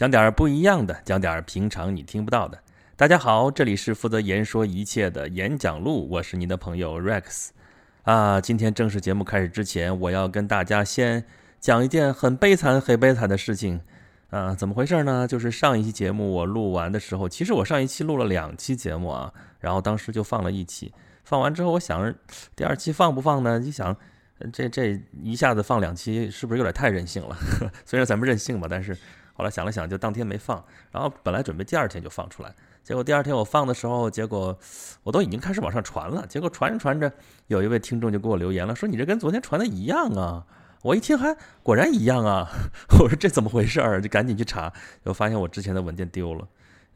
讲点儿不一样的，讲点儿平常你听不到的。大家好，这里是负责言说一切的演讲录，我是您的朋友 Rex。啊，今天正式节目开始之前，我要跟大家先讲一件很悲惨、很悲惨的事情。啊，怎么回事呢？就是上一期节目我录完的时候，其实我上一期录了两期节目啊，然后当时就放了一期，放完之后我想着第二期放不放呢？就想这这一下子放两期是不是有点太任性了？虽然咱们任性吧，但是。后来想了想，就当天没放。然后本来准备第二天就放出来，结果第二天我放的时候，结果我都已经开始往上传了。结果传着传着，有一位听众就给我留言了，说你这跟昨天传的一样啊！我一听还果然一样啊！我说这怎么回事儿？就赶紧去查，就发现我之前的文件丢了。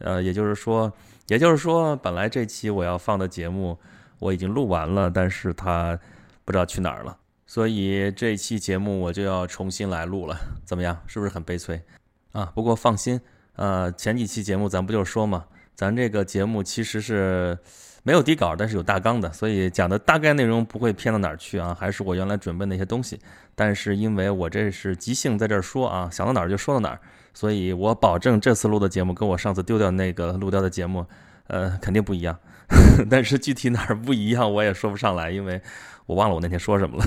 呃，也就是说，也就是说，本来这期我要放的节目我已经录完了，但是它不知道去哪儿了，所以这期节目我就要重新来录了。怎么样？是不是很悲催？啊，不过放心，呃，前几期节目咱不就是说嘛，咱这个节目其实是没有底稿，但是有大纲的，所以讲的大概内容不会偏到哪儿去啊，还是我原来准备那些东西。但是因为我这是即兴在这儿说啊，想到哪儿就说到哪儿，所以我保证这次录的节目跟我上次丢掉那个录掉的节目，呃，肯定不一样。但是具体哪儿不一样，我也说不上来，因为我忘了我那天说什么了。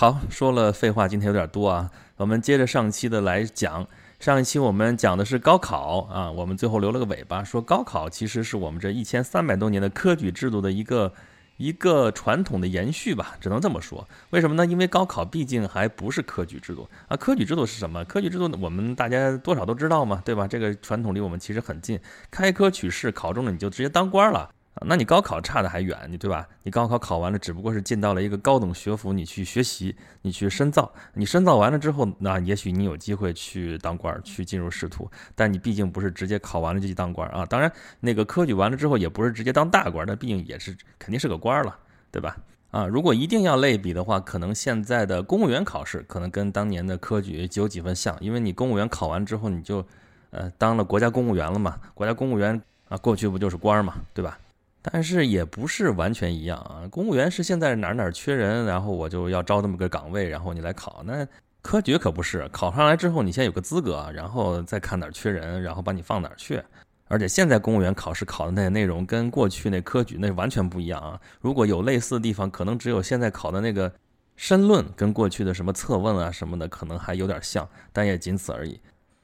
好，说了废话，今天有点多啊。我们接着上期的来讲，上一期我们讲的是高考啊，我们最后留了个尾巴，说高考其实是我们这一千三百多年的科举制度的一个一个传统的延续吧，只能这么说。为什么呢？因为高考毕竟还不是科举制度啊。科举制度是什么？科举制度我们大家多少都知道嘛，对吧？这个传统离我们其实很近，开科取士，考中了你就直接当官了。那你高考差的还远，你对吧？你高考考完了，只不过是进到了一个高等学府，你去学习，你去深造。你深造完了之后，那也许你有机会去当官，去进入仕途。但你毕竟不是直接考完了就去当官啊。当然，那个科举完了之后，也不是直接当大官，那毕竟也是肯定是个官了，对吧？啊，如果一定要类比的话，可能现在的公务员考试可能跟当年的科举有几分像，因为你公务员考完之后，你就呃当了国家公务员了嘛。国家公务员啊，过去不就是官嘛，对吧？但是也不是完全一样啊！公务员是现在哪哪缺人，然后我就要招那么个岗位，然后你来考。那科举可不是，考上来之后你先有个资格，然后再看哪缺人，然后把你放哪去。而且现在公务员考试考的那些内容跟过去那科举那完全不一样啊！如果有类似的地方，可能只有现在考的那个申论跟过去的什么测问啊什么的可能还有点像，但也仅此而已。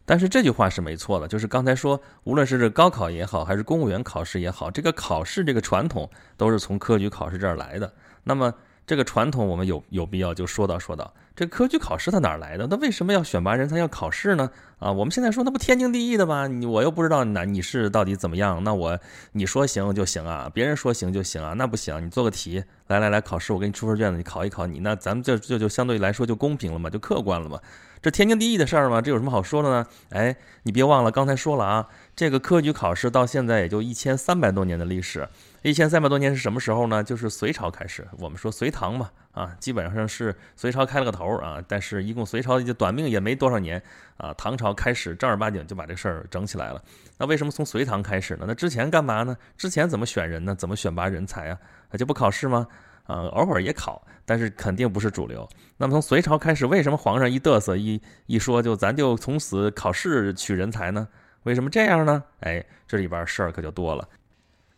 但是这句话是没错的，就是刚才说，无论是这高考也好，还是公务员考试也好，这个考试这个传统都是从科举考试这儿来的。那么这个传统我们有有必要就说到说到，这科举考试它哪来的？那为什么要选拔人才要考试呢？啊，我们现在说那不天经地义的吗？你我又不知道哪你是到底怎么样，那我你说行就行啊，别人说行就行啊，那不行，你做个题，来来来考试，我给你出份卷子，你考一考你，那咱们这这就相对来说就公平了嘛，就客观了嘛。这天经地义的事儿吗？这有什么好说的呢？哎，你别忘了刚才说了啊，这个科举考试到现在也就一千三百多年的历史。一千三百多年是什么时候呢？就是隋朝开始。我们说隋唐嘛，啊，基本上是隋朝开了个头啊。但是一共隋朝就短命也没多少年啊。唐朝开始正儿八经就把这事儿整起来了。那为什么从隋唐开始呢？那之前干嘛呢？之前怎么选人呢？怎么选拔人才啊？就不考试吗？啊，偶尔也考，但是肯定不是主流。那么从隋朝开始，为什么皇上一嘚瑟一一说就咱就从此考试取人才呢？为什么这样呢？哎，这里边事儿可就多了。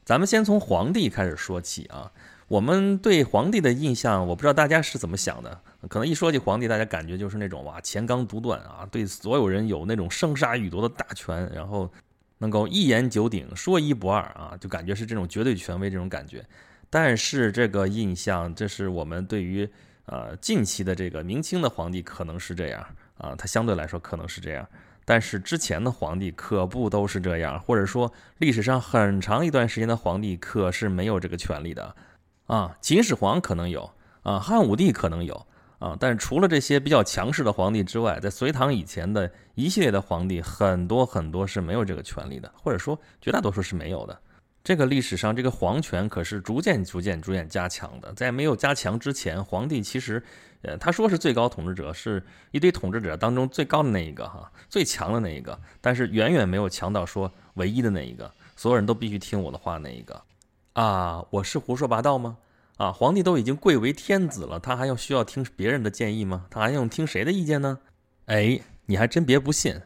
咱们先从皇帝开始说起啊。我们对皇帝的印象，我不知道大家是怎么想的。可能一说起皇帝，大家感觉就是那种哇，乾纲独断啊，对所有人有那种生杀予夺的大权，然后能够一言九鼎，说一不二啊，就感觉是这种绝对权威这种感觉。但是这个印象，这是我们对于呃近期的这个明清的皇帝可能是这样啊，他相对来说可能是这样。但是之前的皇帝可不都是这样，或者说历史上很长一段时间的皇帝可是没有这个权利的啊。秦始皇可能有啊，汉武帝可能有啊，但是除了这些比较强势的皇帝之外，在隋唐以前的一系列的皇帝，很多很多是没有这个权利的，或者说绝大多数是没有的。这个历史上，这个皇权可是逐渐、逐渐、逐渐加强的。在没有加强之前，皇帝其实，呃，他说是最高统治者，是一堆统治者当中最高的那一个，哈，最强的那一个。但是远远没有强到说唯一的那一个，所有人都必须听我的话那一个。啊，我是胡说八道吗？啊，皇帝都已经贵为天子了，他还要需要听别人的建议吗？他还用听谁的意见呢？哎，你还真别不信。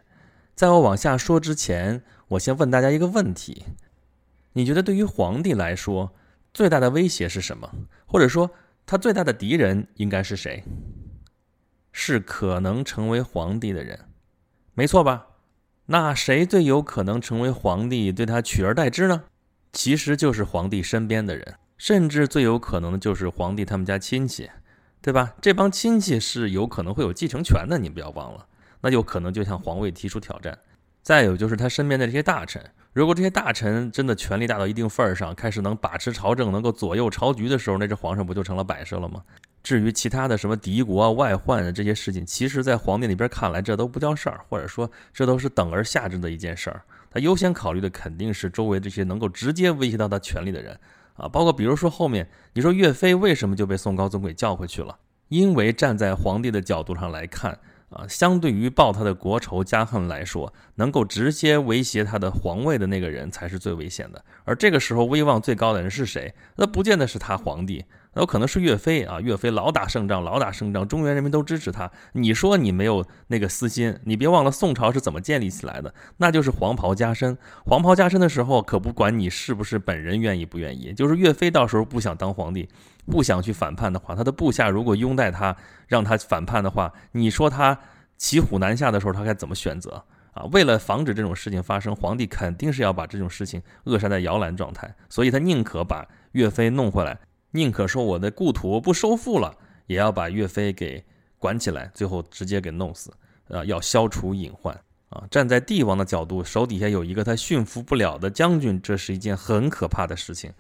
在我往下说之前，我先问大家一个问题：你觉得对于皇帝来说，最大的威胁是什么？或者说，他最大的敌人应该是谁？是可能成为皇帝的人，没错吧？那谁最有可能成为皇帝，对他取而代之呢？其实就是皇帝身边的人，甚至最有可能的就是皇帝他们家亲戚，对吧？这帮亲戚是有可能会有继承权的，你不要忘了。那有可能就向皇位提出挑战。再有就是他身边的这些大臣，如果这些大臣真的权力大到一定份儿上，开始能把持朝政，能够左右朝局的时候，那这皇上不就成了摆设了吗？至于其他的什么敌国啊、外患啊这些事情，其实，在皇帝那边看来，这都不叫事儿，或者说这都是等而下之的一件事儿。他优先考虑的肯定是周围这些能够直接威胁到他权力的人啊，包括比如说后面你说岳飞为什么就被宋高宗给叫回去了？因为站在皇帝的角度上来看。啊，相对于报他的国仇家恨来说，能够直接威胁他的皇位的那个人才是最危险的。而这个时候威望最高的人是谁？那不见得是他皇帝，那有可能是岳飞啊。岳飞老打胜仗，老打胜仗，中原人民都支持他。你说你没有那个私心？你别忘了宋朝是怎么建立起来的？那就是黄袍加身。黄袍加身的时候，可不管你是不是本人愿意不愿意，就是岳飞到时候不想当皇帝。不想去反叛的话，他的部下如果拥戴他，让他反叛的话，你说他骑虎难下的时候，他该怎么选择啊？为了防止这种事情发生，皇帝肯定是要把这种事情扼杀在摇篮状态，所以他宁可把岳飞弄回来，宁可说我的故土不收复了，也要把岳飞给管起来，最后直接给弄死，啊，要消除隐患啊！站在帝王的角度，手底下有一个他驯服不了的将军，这是一件很可怕的事情。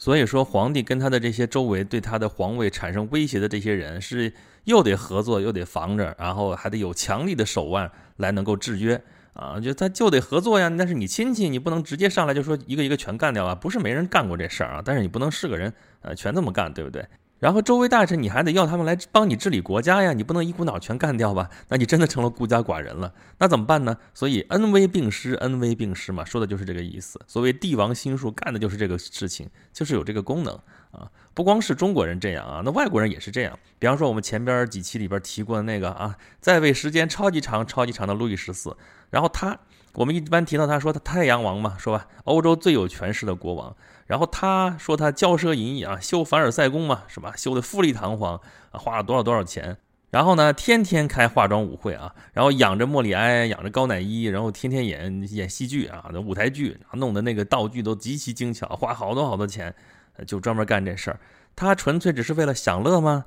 所以说，皇帝跟他的这些周围对他的皇位产生威胁的这些人，是又得合作，又得防着，然后还得有强力的手腕来能够制约啊！就他就得合作呀，那是你亲戚，你不能直接上来就说一个一个全干掉啊！不是没人干过这事儿啊，但是你不能是个人啊全这么干，对不对？然后周围大臣你还得要他们来帮你治理国家呀，你不能一股脑全干掉吧？那你真的成了孤家寡人了，那怎么办呢？所以恩威并施，恩威并施嘛，说的就是这个意思。所谓帝王心术，干的就是这个事情，就是有这个功能啊。不光是中国人这样啊，那外国人也是这样。比方说我们前边几期里边提过的那个啊，在位时间超级长、超级长的路易十四，然后他，我们一般提到他说他太阳王嘛，说吧，欧洲最有权势的国王。然后他说他骄奢淫逸啊，修凡尔赛宫嘛，是吧？修的富丽堂皇啊，花了多少多少钱？然后呢，天天开化妆舞会啊，然后养着莫里埃，养着高乃伊，然后天天演演戏剧啊，那舞台剧，弄的那个道具都极其精巧，花好多好多钱，就专门干这事儿。他纯粹只是为了享乐吗？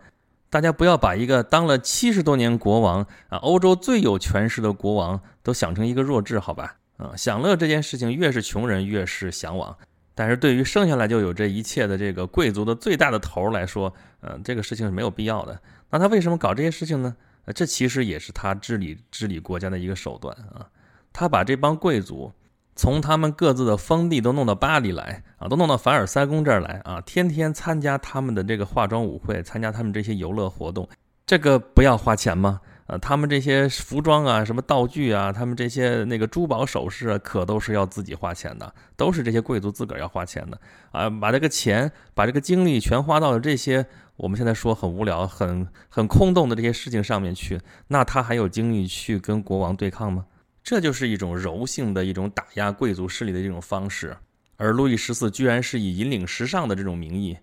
大家不要把一个当了七十多年国王啊，欧洲最有权势的国王都想成一个弱智，好吧？啊，享乐这件事情，越是穷人越是向往。但是对于生下来就有这一切的这个贵族的最大的头来说，嗯，这个事情是没有必要的。那他为什么搞这些事情呢？这其实也是他治理治理国家的一个手段啊。他把这帮贵族从他们各自的封地都弄到巴黎来啊，都弄到凡尔赛宫这儿来啊，天天参加他们的这个化妆舞会，参加他们这些游乐活动，这个不要花钱吗？呃，他们这些服装啊，什么道具啊，他们这些那个珠宝首饰啊，可都是要自己花钱的，都是这些贵族自个儿要花钱的啊。把这个钱，把这个精力全花到了这些我们现在说很无聊、很很空洞的这些事情上面去，那他还有精力去跟国王对抗吗？这就是一种柔性的一种打压贵族势力的一种方式。而路易十四居然是以引领时尚的这种名义，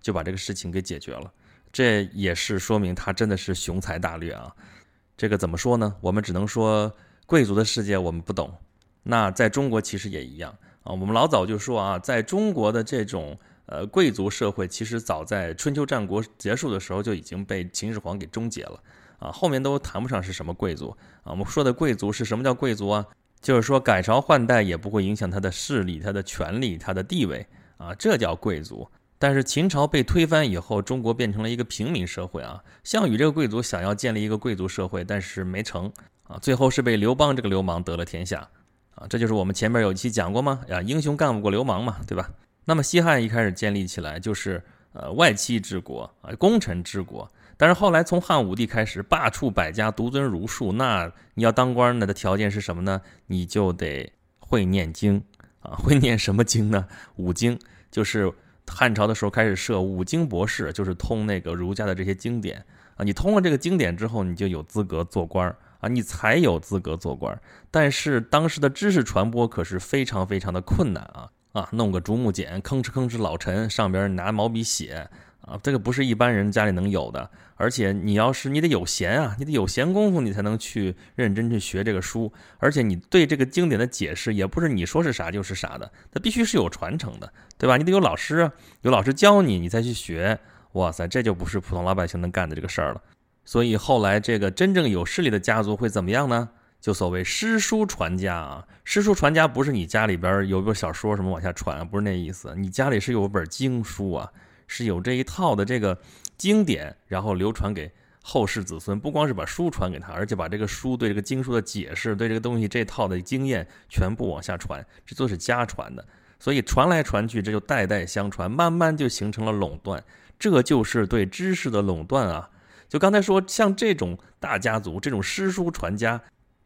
就把这个事情给解决了，这也是说明他真的是雄才大略啊。这个怎么说呢？我们只能说贵族的世界我们不懂。那在中国其实也一样啊。我们老早就说啊，在中国的这种呃贵族社会，其实早在春秋战国结束的时候就已经被秦始皇给终结了啊。后面都谈不上是什么贵族啊。我们说的贵族是什么叫贵族啊？就是说改朝换代也不会影响他的势力、他的权力、他的地位啊，这叫贵族。但是秦朝被推翻以后，中国变成了一个平民社会啊。项羽这个贵族想要建立一个贵族社会，但是没成啊，最后是被刘邦这个流氓得了天下啊。这就是我们前面有一期讲过吗？呀，英雄干不过流氓嘛，对吧？那么西汉一开始建立起来就是呃外戚治国啊，功臣治国。但是后来从汉武帝开始罢黜百家，独尊儒术，那你要当官呢的条件是什么呢？你就得会念经啊，会念什么经呢？五经就是。汉朝的时候开始设五经博士，就是通那个儒家的这些经典啊。你通了这个经典之后，你就有资格做官啊，你才有资格做官。但是当时的知识传播可是非常非常的困难啊啊，弄个竹木简，吭哧吭哧老沉，上边拿毛笔写。啊，这个不是一般人家里能有的，而且你要是你得有闲啊，你得有闲工夫，你才能去认真去学这个书。而且你对这个经典的解释，也不是你说是啥就是啥的，它必须是有传承的，对吧？你得有老师，有老师教你，你再去学。哇塞，这就不是普通老百姓能干的这个事儿了。所以后来这个真正有势力的家族会怎么样呢？就所谓诗书传家啊，诗书传家不是你家里边有本小说什么往下传，不是那意思，你家里是有本经书啊。是有这一套的这个经典，然后流传给后世子孙，不光是把书传给他，而且把这个书对这个经书的解释，对这个东西这套的经验全部往下传，这都是家传的。所以传来传去，这就代代相传，慢慢就形成了垄断。这就是对知识的垄断啊！就刚才说，像这种大家族，这种诗书传家，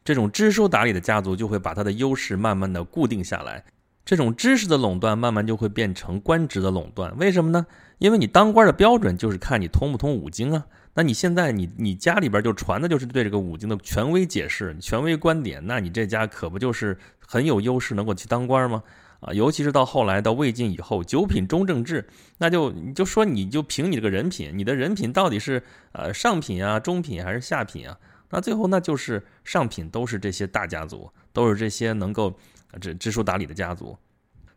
这种知书达理的家族，就会把它的优势慢慢的固定下来。这种知识的垄断，慢慢就会变成官职的垄断。为什么呢？因为你当官的标准就是看你通不通五经啊。那你现在你你家里边就传的就是对这个五经的权威解释、权威观点，那你这家可不就是很有优势，能够去当官吗？啊，尤其是到后来到魏晋以后，九品中正制，那就你就说你就凭你这个人品，你的人品到底是呃上品啊、中品还是下品啊？那最后那就是上品都是这些大家族，都是这些能够。这知书达理的家族，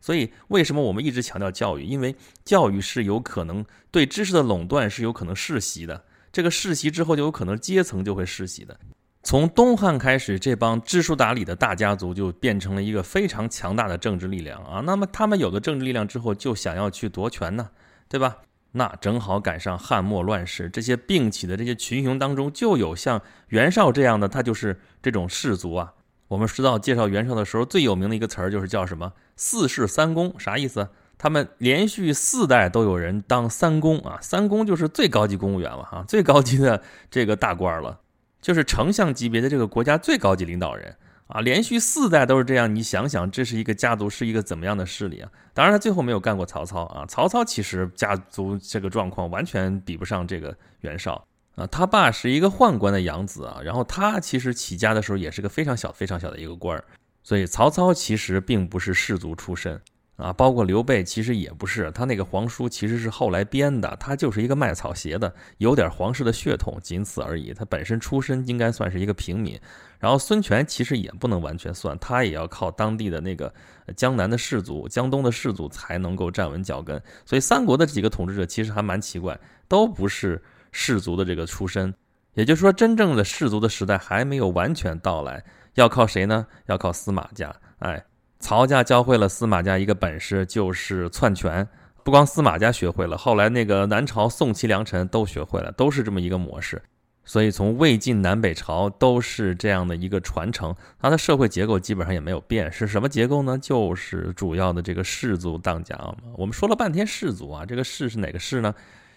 所以为什么我们一直强调教育？因为教育是有可能对知识的垄断是有可能世袭的。这个世袭之后，就有可能阶层就会世袭的。从东汉开始，这帮知书达理的大家族就变成了一个非常强大的政治力量啊。那么他们有了政治力量之后，就想要去夺权呢，对吧？那正好赶上汉末乱世，这些并起的这些群雄当中，就有像袁绍这样的，他就是这种士族啊。我们知道介绍袁绍的时候最有名的一个词儿就是叫什么“四世三公”，啥意思？他们连续四代都有人当三公啊，三公就是最高级公务员了哈，最高级的这个大官了，就是丞相级别的这个国家最高级领导人啊，连续四代都是这样，你想想这是一个家族是一个怎么样的势力啊？当然他最后没有干过曹操啊，曹操其实家族这个状况完全比不上这个袁绍。啊，他爸是一个宦官的养子啊，然后他其实起家的时候也是个非常小、非常小的一个官儿，所以曹操其实并不是士族出身啊，包括刘备其实也不是，他那个皇叔其实是后来编的，他就是一个卖草鞋的，有点皇室的血统，仅此而已。他本身出身应该算是一个平民，然后孙权其实也不能完全算，他也要靠当地的那个江南的士族、江东的士族才能够站稳脚跟，所以三国的几个统治者其实还蛮奇怪，都不是。氏族的这个出身，也就是说，真正的氏族的时代还没有完全到来，要靠谁呢？要靠司马家。哎，曹家教会了司马家一个本事，就是篡权。不光司马家学会了，后来那个南朝宋齐梁陈都学会了，都是这么一个模式。所以从魏晋南北朝都是这样的一个传承，它的社会结构基本上也没有变。是什么结构呢？就是主要的这个氏族当家嘛。我们说了半天氏族啊，这个氏是哪个氏呢？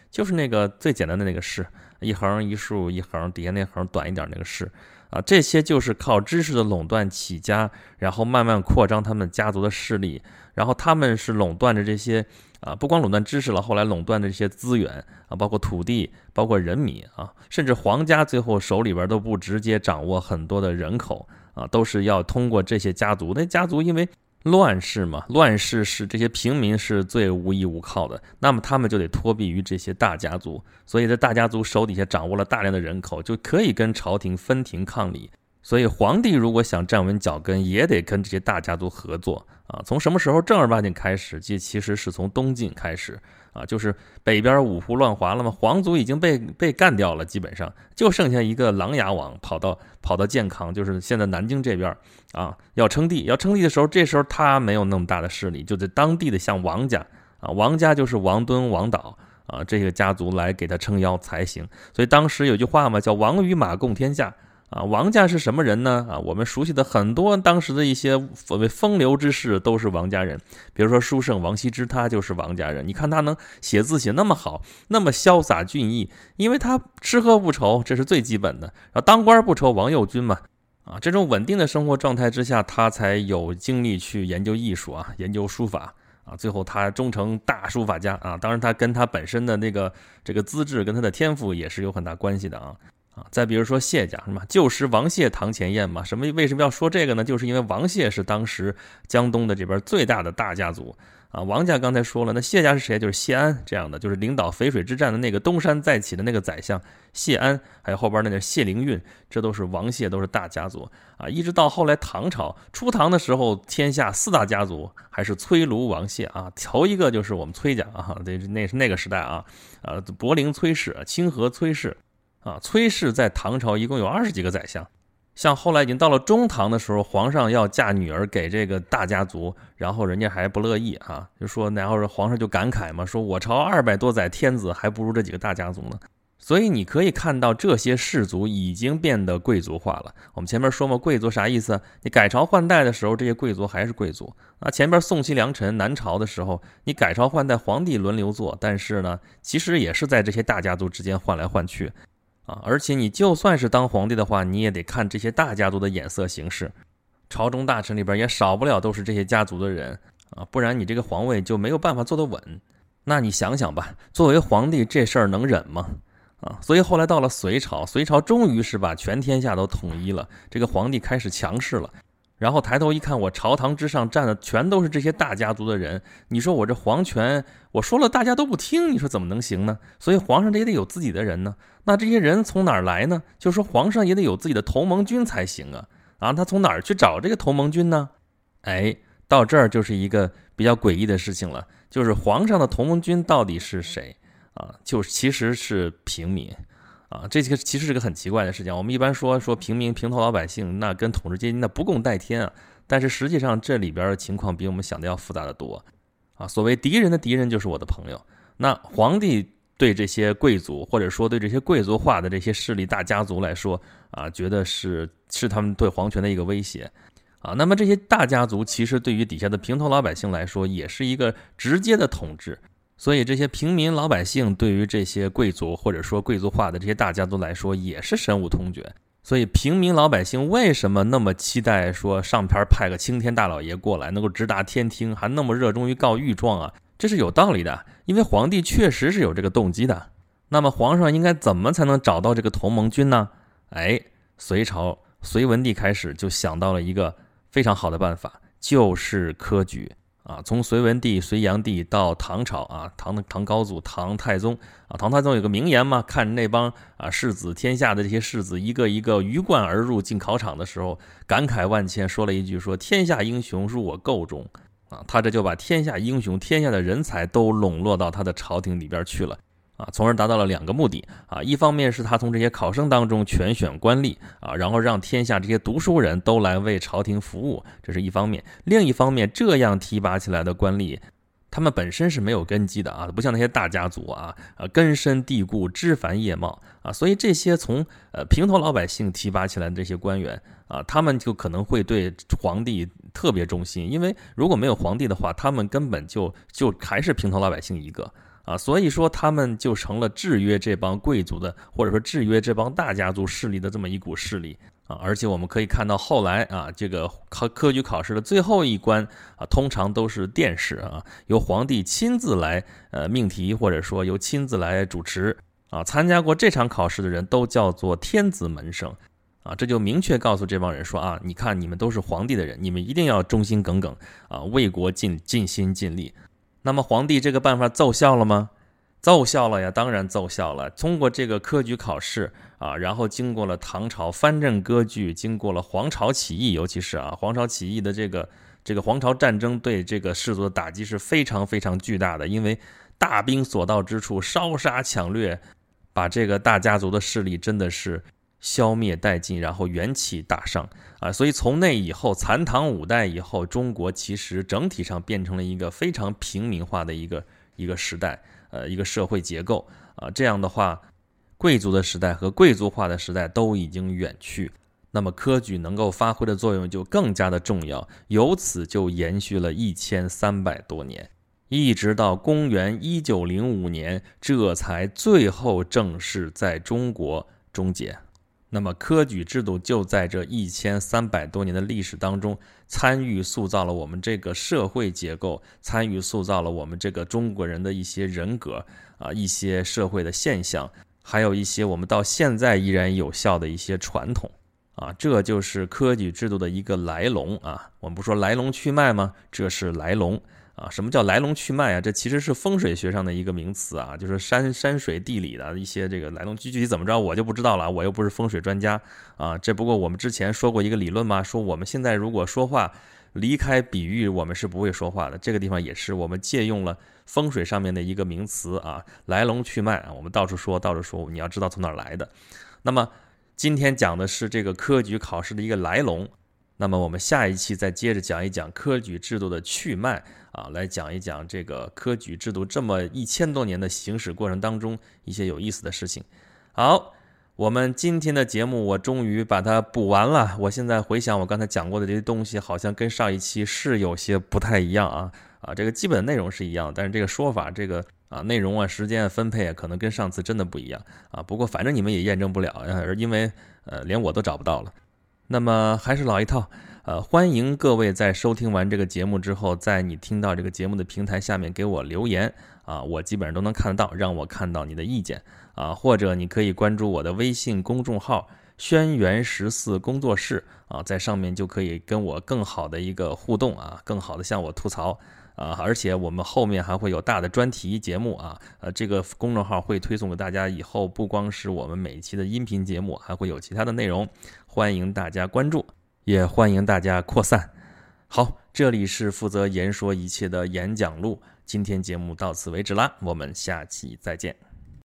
就是那个最简单的那个氏，一横一竖一横，底下那横短一点那个氏，啊，这些就是靠知识的垄断起家，然后慢慢扩张他们家族的势力，然后他们是垄断着这些，啊，不光垄断知识了，后来垄断的这些资源啊，包括土地，包括人民啊，甚至皇家最后手里边都不直接掌握很多的人口啊，都是要通过这些家族，那家族因为。乱世嘛，乱世是这些平民是最无依无靠的，那么他们就得托庇于这些大家族，所以在大家族手底下掌握了大量的人口，就可以跟朝廷分庭抗礼。所以皇帝如果想站稳脚跟，也得跟这些大家族合作啊。从什么时候正儿八经开始？这其实是从东晋开始啊，就是北边五胡乱华了嘛，皇族已经被被干掉了，基本上就剩下一个琅琊王跑到跑到建康，就是现在南京这边啊，要称帝。要称帝的时候，这时候他没有那么大的势力，就在当地的像王家啊，王家就是王敦、王导啊这个家族来给他撑腰才行。所以当时有句话嘛，叫王与马共天下。啊，王家是什么人呢？啊，我们熟悉的很多当时的一些所谓风流之士都是王家人，比如说书圣王羲之，他就是王家人。你看他能写字写那么好，那么潇洒俊逸，因为他吃喝不愁，这是最基本的。然后当官不愁，王右军嘛，啊，这种稳定的生活状态之下，他才有精力去研究艺术啊，研究书法啊，最后他终成大书法家啊。当然，他跟他本身的那个这个资质跟他的天赋也是有很大关系的啊。啊。再比如说谢家是吧？旧时王谢堂前燕嘛。什么？为什么要说这个呢？就是因为王谢是当时江东的这边最大的大家族。啊，王家刚才说了，那谢家是谁？就是谢安这样的，就是领导淝水之战的那个东山再起的那个宰相谢安，还有后边那个谢灵运，这都是王谢，都是大家族啊。一直到后来唐朝初唐的时候，天下四大家族还是崔卢王谢啊，头一个就是我们崔家啊，那那是那个时代啊，呃，柏林崔氏、清河崔氏啊，崔氏在唐朝一共有二十几个宰相。像后来已经到了中唐的时候，皇上要嫁女儿给这个大家族，然后人家还不乐意啊，就说，然后皇上就感慨嘛，说我朝二百多载天子还不如这几个大家族呢。所以你可以看到这些氏族已经变得贵族化了。我们前面说嘛，贵族啥意思？你改朝换代的时候，这些贵族还是贵族啊。前边宋齐梁陈南朝的时候，你改朝换代，皇帝轮流做，但是呢，其实也是在这些大家族之间换来换去。啊，而且你就算是当皇帝的话，你也得看这些大家族的眼色行事，朝中大臣里边也少不了都是这些家族的人啊，不然你这个皇位就没有办法坐得稳。那你想想吧，作为皇帝这事儿能忍吗？啊，所以后来到了隋朝，隋朝终于是把全天下都统一了，这个皇帝开始强势了。然后抬头一看，我朝堂之上站的全都是这些大家族的人。你说我这皇权，我说了大家都不听，你说怎么能行呢？所以皇上这也得有自己的人呢。那这些人从哪儿来呢？就说皇上也得有自己的同盟军才行啊！啊，他从哪儿去找这个同盟军呢？哎，到这儿就是一个比较诡异的事情了，就是皇上的同盟军到底是谁啊？就其实是平民。啊，这个其实是个很奇怪的事情。我们一般说说平民、平头老百姓，那跟统治阶级那不共戴天啊。但是实际上这里边的情况比我们想的要复杂的多啊。所谓敌人的敌人就是我的朋友。那皇帝对这些贵族，或者说对这些贵族化的这些势力大家族来说啊，觉得是是他们对皇权的一个威胁啊。那么这些大家族其实对于底下的平头老百姓来说，也是一个直接的统治。所以这些平民老百姓对于这些贵族或者说贵族化的这些大家族来说也是深恶痛绝。所以平民老百姓为什么那么期待说上边派个青天大老爷过来能够直达天听，还那么热衷于告御状啊？这是有道理的，因为皇帝确实是有这个动机的。那么皇上应该怎么才能找到这个同盟军呢？哎，隋朝隋文帝开始就想到了一个非常好的办法，就是科举。啊，从隋文帝、隋炀帝到唐朝啊，唐唐高祖、唐太宗啊，唐太宗有个名言嘛，看那帮啊世子天下的这些世子一个一个鱼贯而入进考场的时候，感慨万千，说了一句说天下英雄入我构中啊，他这就把天下英雄、天下的人才都笼络到他的朝廷里边去了。啊，从而达到了两个目的啊，一方面是他从这些考生当中全选官吏啊，然后让天下这些读书人都来为朝廷服务，这是一方面；另一方面，这样提拔起来的官吏，他们本身是没有根基的啊，不像那些大家族啊，呃，根深蒂固、枝繁叶茂啊，所以这些从呃平头老百姓提拔起来的这些官员啊，他们就可能会对皇帝特别忠心，因为如果没有皇帝的话，他们根本就就还是平头老百姓一个。啊，所以说他们就成了制约这帮贵族的，或者说制约这帮大家族势力的这么一股势力啊。而且我们可以看到，后来啊，这个科科举考试的最后一关啊，通常都是殿试啊，由皇帝亲自来呃命题，或者说由亲自来主持啊。参加过这场考试的人都叫做天子门生啊，这就明确告诉这帮人说啊，你看你们都是皇帝的人，你们一定要忠心耿耿啊，为国尽尽心尽力。那么皇帝这个办法奏效了吗？奏效了呀，当然奏效了。通过这个科举考试啊，然后经过了唐朝藩镇割据，经过了黄巢起义，尤其是啊黄巢起义的这个这个黄巢战争，对这个氏族的打击是非常非常巨大的。因为大兵所到之处，烧杀抢掠，把这个大家族的势力真的是。消灭殆尽，然后元气大伤啊！所以从那以后，残唐五代以后，中国其实整体上变成了一个非常平民化的一个一个时代，呃，一个社会结构啊。这样的话，贵族的时代和贵族化的时代都已经远去，那么科举能够发挥的作用就更加的重要，由此就延续了一千三百多年，一直到公元一九零五年，这才最后正式在中国终结。那么科举制度就在这一千三百多年的历史当中，参与塑造了我们这个社会结构，参与塑造了我们这个中国人的一些人格啊，一些社会的现象，还有一些我们到现在依然有效的一些传统啊，这就是科举制度的一个来龙啊。我们不说来龙去脉吗？这是来龙啊。什么叫来龙去脉啊？这其实是风水学上的一个名词啊，就是山山水地理的一些这个来龙具具体怎么着，我就不知道了，我又不是风水专家啊。这不过我们之前说过一个理论嘛，说我们现在如果说话离开比喻，我们是不会说话的。这个地方也是我们借用了。风水上面的一个名词啊，来龙去脉啊，我们到处说，到处说，你要知道从哪儿来的。那么今天讲的是这个科举考试的一个来龙，那么我们下一期再接着讲一讲科举制度的去脉啊，来讲一讲这个科举制度这么一千多年的行驶过程当中一些有意思的事情。好，我们今天的节目我终于把它补完了。我现在回想我刚才讲过的这些东西，好像跟上一期是有些不太一样啊。啊，这个基本内容是一样，但是这个说法，这个啊内容啊，时间分配啊，可能跟上次真的不一样啊。不过反正你们也验证不了，因为呃连我都找不到了。那么还是老一套，呃，欢迎各位在收听完这个节目之后，在你听到这个节目的平台下面给我留言啊，我基本上都能看得到，让我看到你的意见啊，或者你可以关注我的微信公众号“轩辕十四工作室”啊，在上面就可以跟我更好的一个互动啊，更好的向我吐槽。啊，而且我们后面还会有大的专题节目啊，呃，这个公众号会推送给大家，以后不光是我们每一期的音频节目，还会有其他的内容，欢迎大家关注，也欢迎大家扩散。好，这里是负责言说一切的演讲录，今天节目到此为止啦，我们下期再见。